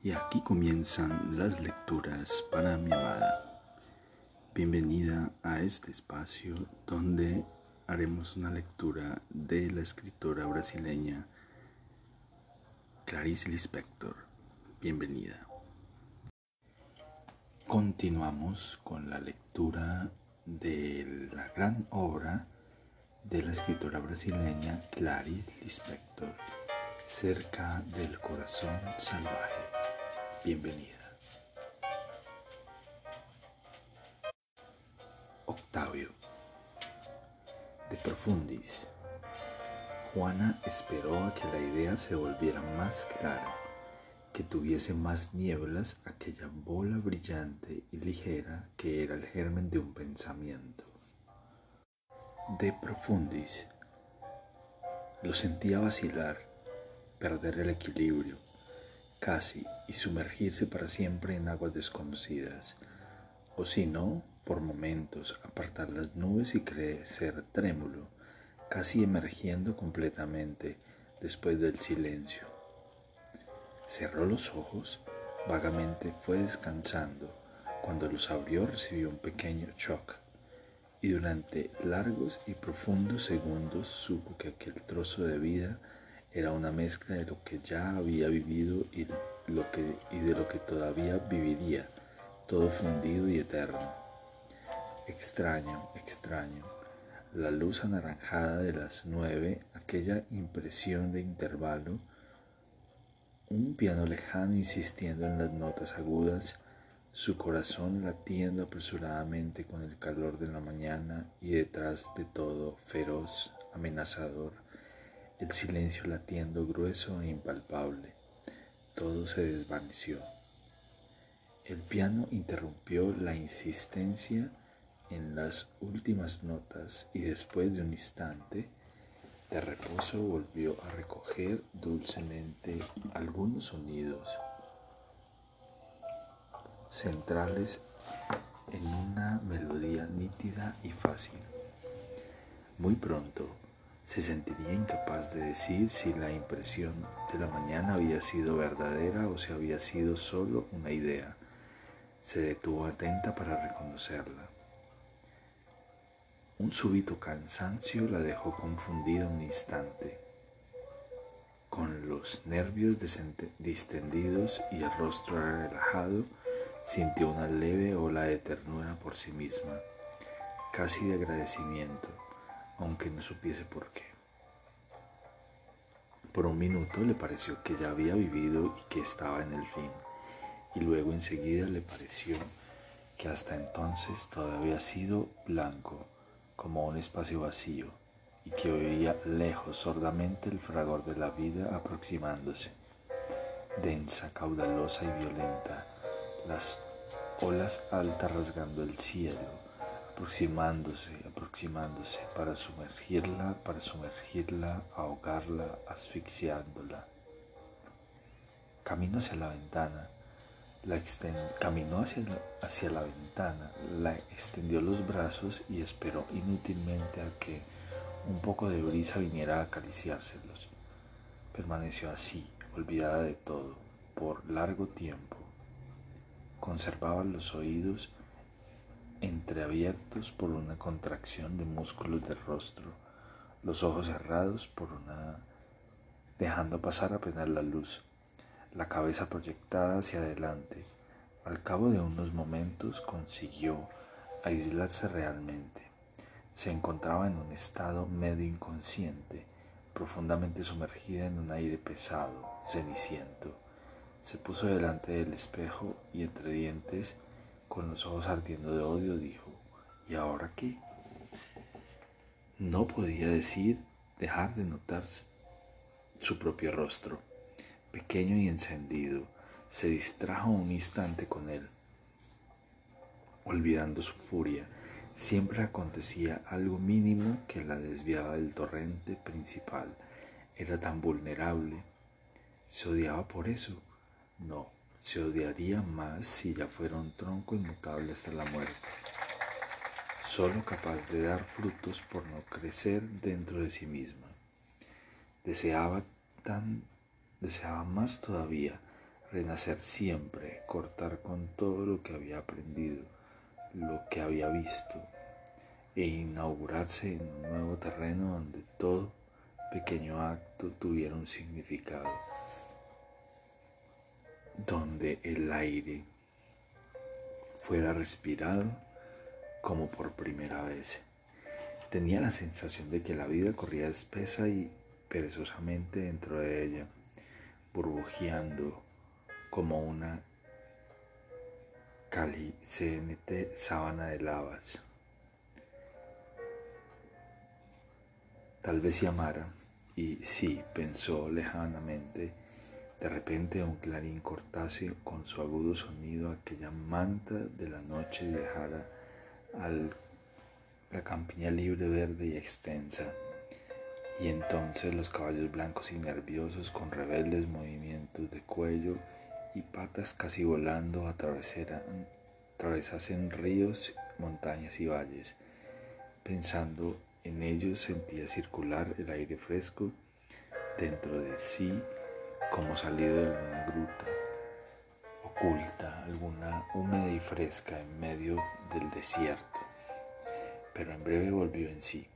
Y aquí comienzan las lecturas para mi amada. Bienvenida a este espacio donde haremos una lectura de la escritora brasileña Clarice Lispector. Bienvenida. Continuamos con la lectura de la gran obra de la escritora brasileña Clarice Lispector, Cerca del Corazón Salvaje. Bienvenida. Octavio. De Profundis. Juana esperó a que la idea se volviera más clara, que tuviese más nieblas aquella bola brillante y ligera que era el germen de un pensamiento. De Profundis. Lo sentía vacilar, perder el equilibrio, casi, y sumergirse para siempre en aguas desconocidas, o si no, por momentos apartar las nubes y crecer trémulo, casi emergiendo completamente después del silencio. Cerró los ojos, vagamente fue descansando, cuando los abrió recibió un pequeño shock y durante largos y profundos segundos supo que aquel trozo de vida era una mezcla de lo que ya había vivido y, y de lo que todavía viviría, todo fundido y eterno. Extraño, extraño, la luz anaranjada de las nueve, aquella impresión de intervalo, un piano lejano insistiendo en las notas agudas, su corazón latiendo apresuradamente con el calor de la mañana y detrás de todo feroz, amenazador, el silencio latiendo grueso e impalpable. Todo se desvaneció. El piano interrumpió la insistencia en las últimas notas y después de un instante de reposo volvió a recoger dulcemente algunos sonidos centrales en una melodía nítida y fácil. Muy pronto se sentiría incapaz de decir si la impresión de la mañana había sido verdadera o si había sido solo una idea. Se detuvo atenta para reconocerla. Un súbito cansancio la dejó confundida un instante. Con los nervios distendidos y el rostro relajado, Sintió una leve ola de ternura por sí misma, casi de agradecimiento, aunque no supiese por qué. Por un minuto le pareció que ya había vivido y que estaba en el fin, y luego enseguida le pareció que hasta entonces todo había sido blanco, como un espacio vacío, y que oía lejos sordamente el fragor de la vida aproximándose, densa, caudalosa y violenta las olas altas rasgando el cielo, aproximándose, aproximándose para sumergirla, para sumergirla, ahogarla, asfixiándola. Camino hacia la ventana, la caminó hacia la, hacia la ventana, la extendió los brazos y esperó inútilmente a que un poco de brisa viniera a acariciárselos. Permaneció así, olvidada de todo, por largo tiempo Conservaba los oídos entreabiertos por una contracción de músculos del rostro, los ojos cerrados por una dejando pasar apenas la luz, la cabeza proyectada hacia adelante. Al cabo de unos momentos consiguió aislarse realmente. Se encontraba en un estado medio inconsciente, profundamente sumergida en un aire pesado, ceniciento se puso delante del espejo y entre dientes, con los ojos ardiendo de odio, dijo, ¿y ahora qué? No podía decir, dejar de notar su propio rostro, pequeño y encendido. Se distrajo un instante con él, olvidando su furia. Siempre acontecía algo mínimo que la desviaba del torrente principal. Era tan vulnerable. Se odiaba por eso no, se odiaría más si ya fuera un tronco inmutable hasta la muerte, solo capaz de dar frutos por no crecer dentro de sí misma. Deseaba tan, deseaba más todavía renacer siempre, cortar con todo lo que había aprendido, lo que había visto, e inaugurarse en un nuevo terreno donde todo pequeño acto tuviera un significado, donde el aire fuera respirado como por primera vez. Tenía la sensación de que la vida corría espesa y perezosamente dentro de ella, burbujeando como una calicente sábana de lavas. Tal vez si amara, y sí, pensó lejanamente, de repente un clarín cortase con su agudo sonido aquella manta de la noche y dejara al, la campiña libre, verde y extensa. Y entonces los caballos blancos y nerviosos con rebeldes movimientos de cuello y patas casi volando atravesasen ríos, montañas y valles. Pensando en ellos sentía circular el aire fresco dentro de sí como salido de una gruta oculta, alguna húmeda y fresca en medio del desierto. Pero en breve volvió en sí.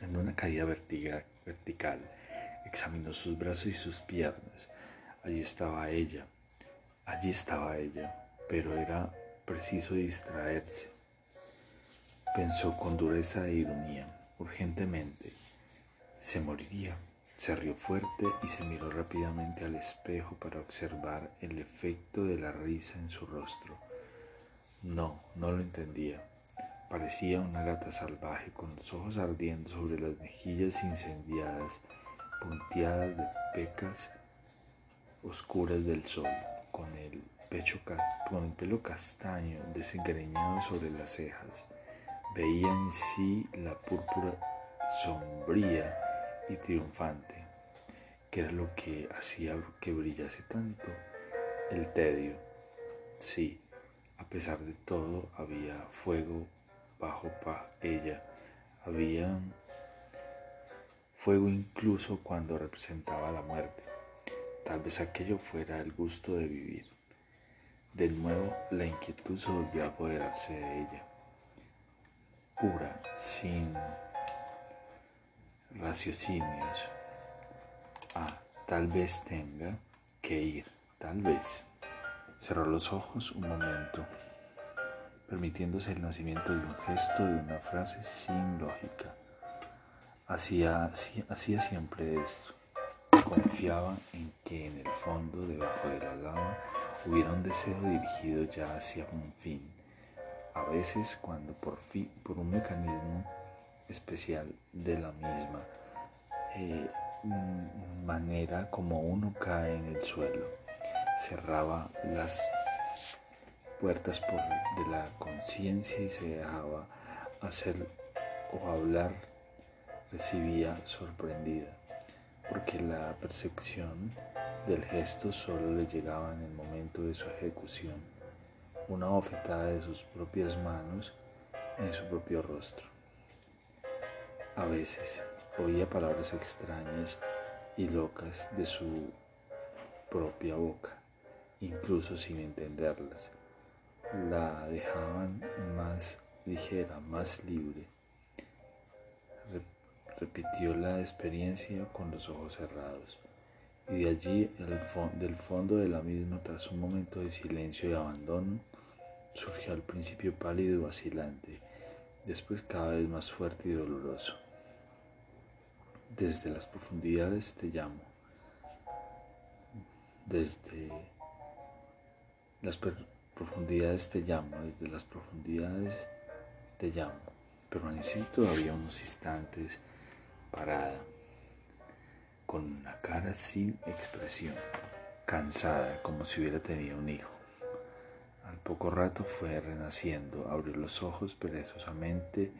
En una caída vertical, examinó sus brazos y sus piernas. Allí estaba ella, allí estaba ella, pero era preciso distraerse. Pensó con dureza e ironía, urgentemente, se moriría. Se rió fuerte y se miró rápidamente al espejo para observar el efecto de la risa en su rostro. No, no lo entendía. Parecía una gata salvaje con los ojos ardiendo sobre las mejillas incendiadas, punteadas de pecas oscuras del sol, con el, pecho, con el pelo castaño desengreñado sobre las cejas. Veía en sí la púrpura sombría y triunfante, que era lo que hacía que brillase tanto, el tedio. Sí, a pesar de todo había fuego bajo pa ella, había fuego incluso cuando representaba la muerte. Tal vez aquello fuera el gusto de vivir. De nuevo la inquietud se volvió a apoderarse de ella, pura, sin raciocinios. Ah, tal vez tenga que ir, tal vez. Cerró los ojos un momento, permitiéndose el nacimiento de un gesto, de una frase sin lógica. Hacía, hacía siempre esto. Confiaba en que en el fondo, debajo de la lava, hubiera un deseo dirigido ya hacia un fin. A veces, cuando por, fin, por un mecanismo especial de la misma eh, manera como uno cae en el suelo. Cerraba las puertas por, de la conciencia y se dejaba hacer o hablar, recibía sorprendida, porque la percepción del gesto solo le llegaba en el momento de su ejecución, una bofetada de sus propias manos en su propio rostro. A veces oía palabras extrañas y locas de su propia boca, incluso sin entenderlas. La dejaban más ligera, más libre. repitió la experiencia con los ojos cerrados. Y de allí, del fondo de la misma, tras un momento de silencio y abandono, surgió al principio pálido y vacilante, después cada vez más fuerte y doloroso. Desde las profundidades te llamo. Desde las profundidades te llamo. Desde las profundidades te llamo. Permanecí todavía unos instantes parada, con una cara sin expresión, cansada como si hubiera tenido un hijo. Al poco rato fue renaciendo, abrió los ojos perezosamente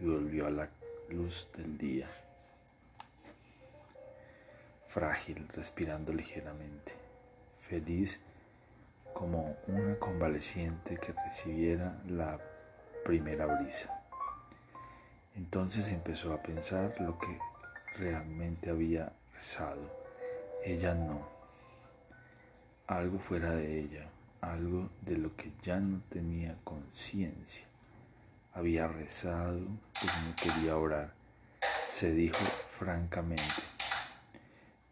y volvió a la luz del día frágil, respirando ligeramente, feliz como una convaleciente que recibiera la primera brisa. Entonces empezó a pensar lo que realmente había rezado. Ella no. algo fuera de ella, algo de lo que ya no tenía conciencia. Había rezado, pero no quería orar. Se dijo francamente.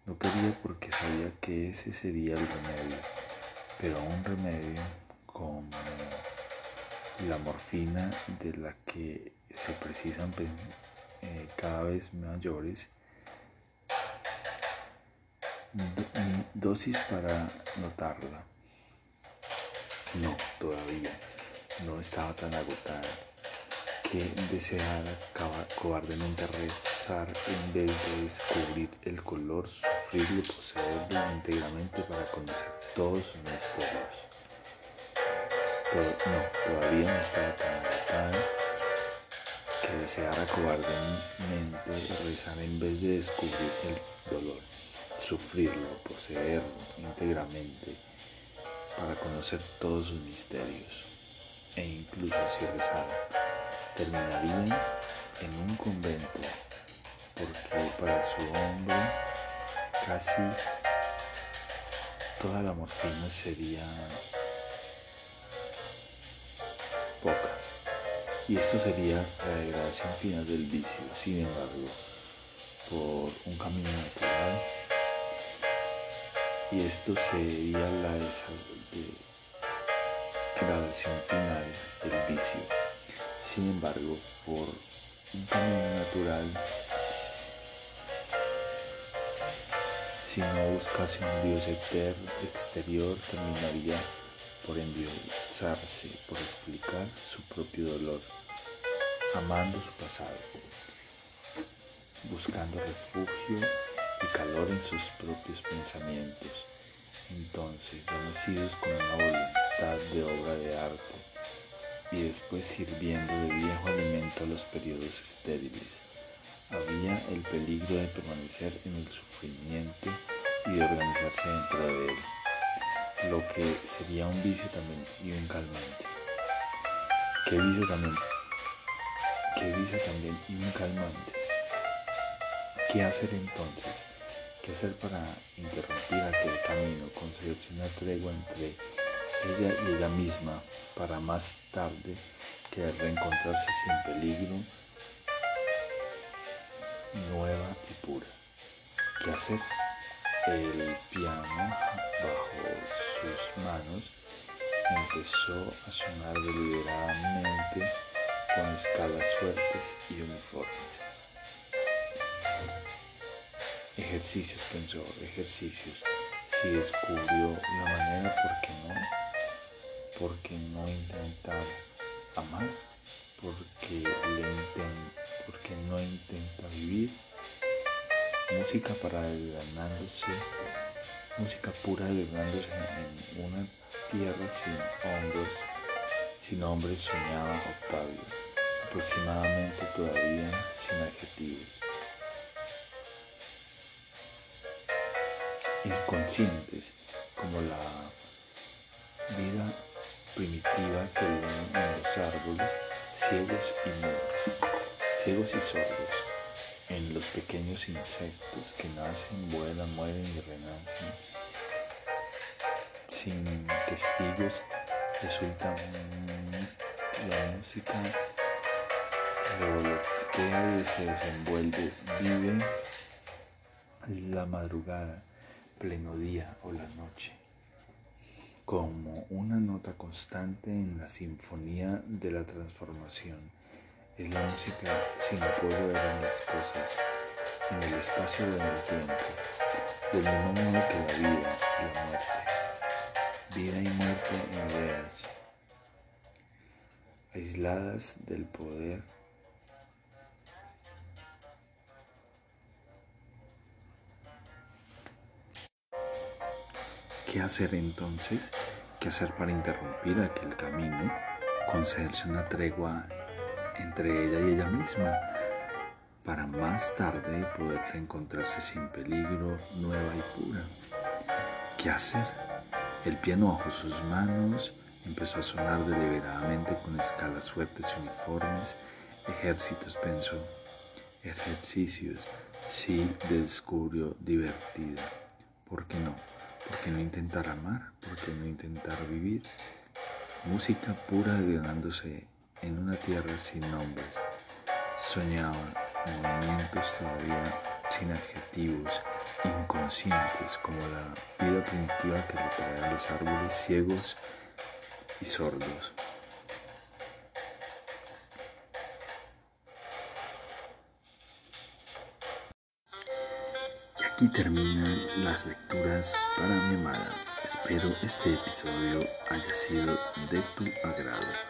No quería porque sabía que ese sería el remedio, pero un remedio como la morfina de la que se precisan eh, cada vez mayores dosis para notarla. No, todavía no estaba tan agotada que deseara cobardemente rezar en vez de descubrir el color, sufrirlo, poseerlo íntegramente para conocer todos sus misterios. no, todavía no estaba tan agotada que deseara cobardemente rezar en vez de descubrir el dolor sufrirlo, poseerlo íntegramente para conocer todos sus misterios e incluso si rezara, terminaría en un convento porque para su hombre casi toda la morfina sería poca y esto sería la degradación final del vicio sin embargo por un camino natural y esto sería la degradación final del vicio. Sin embargo, por un camino natural, si no buscase un Dios exterior, terminaría por endiosarse, por explicar su propio dolor, amando su pasado, buscando refugio y calor en sus propios pensamientos. Entonces, nacidos con una voluntad de obra de arte y después sirviendo de viejo alimento a los periodos estériles, había el peligro de permanecer en el sufrimiento y de organizarse dentro de él, lo que sería un vicio también y un calmante. ¿Qué vicio también? ¿Qué vicio también y un calmante? ¿Qué hacer entonces? ¿Qué hacer para interrumpir aquel camino? Conseguirse una tregua entre ella y ella misma para más tarde que reencontrarse sin peligro, nueva y pura. ¿Qué hacer? El piano bajo sus manos empezó a sonar deliberadamente con escalas fuertes y uniformes. Ejercicios, pensó, ejercicios. Si descubrió la manera, ¿por qué no? Porque no intentar amar, porque, le porque no intenta vivir. Música para desgranándose, música pura desgranándose en una tierra sin hombres, sin hombres soñaba Octavio, aproximadamente todavía sin adjetivos. inconscientes, como la vida primitiva que viven en los árboles, ciegos y mudos, ciegos y sordos, en los pequeños insectos que nacen, vuelan, mueren y renacen, sin testigos, resulta la música revolotea y se desenvuelve, vive la madrugada pleno día o la noche, como una nota constante en la sinfonía de la transformación. Es la música sin apoyo en las cosas, en el espacio o en el tiempo, del mismo modo que la vida y la muerte. Vida y muerte en ideas, aisladas del poder ¿Qué hacer entonces? ¿Qué hacer para interrumpir aquel camino? Concederse una tregua entre ella y ella misma para más tarde poder reencontrarse sin peligro, nueva y pura. ¿Qué hacer? El piano bajo sus manos empezó a sonar deliberadamente con escalas fuertes y uniformes. Ejércitos pensó, ejercicios, sí descubrió divertida. ¿Por qué no? ¿Por qué no intentar amar? ¿Por qué no intentar vivir? Música pura ganándose en una tierra sin nombres. Soñaba movimientos todavía sin adjetivos, inconscientes como la vida primitiva que le trae a los árboles ciegos y sordos. Y aquí terminan las lecturas para mi amada. Espero este episodio haya sido de tu agrado.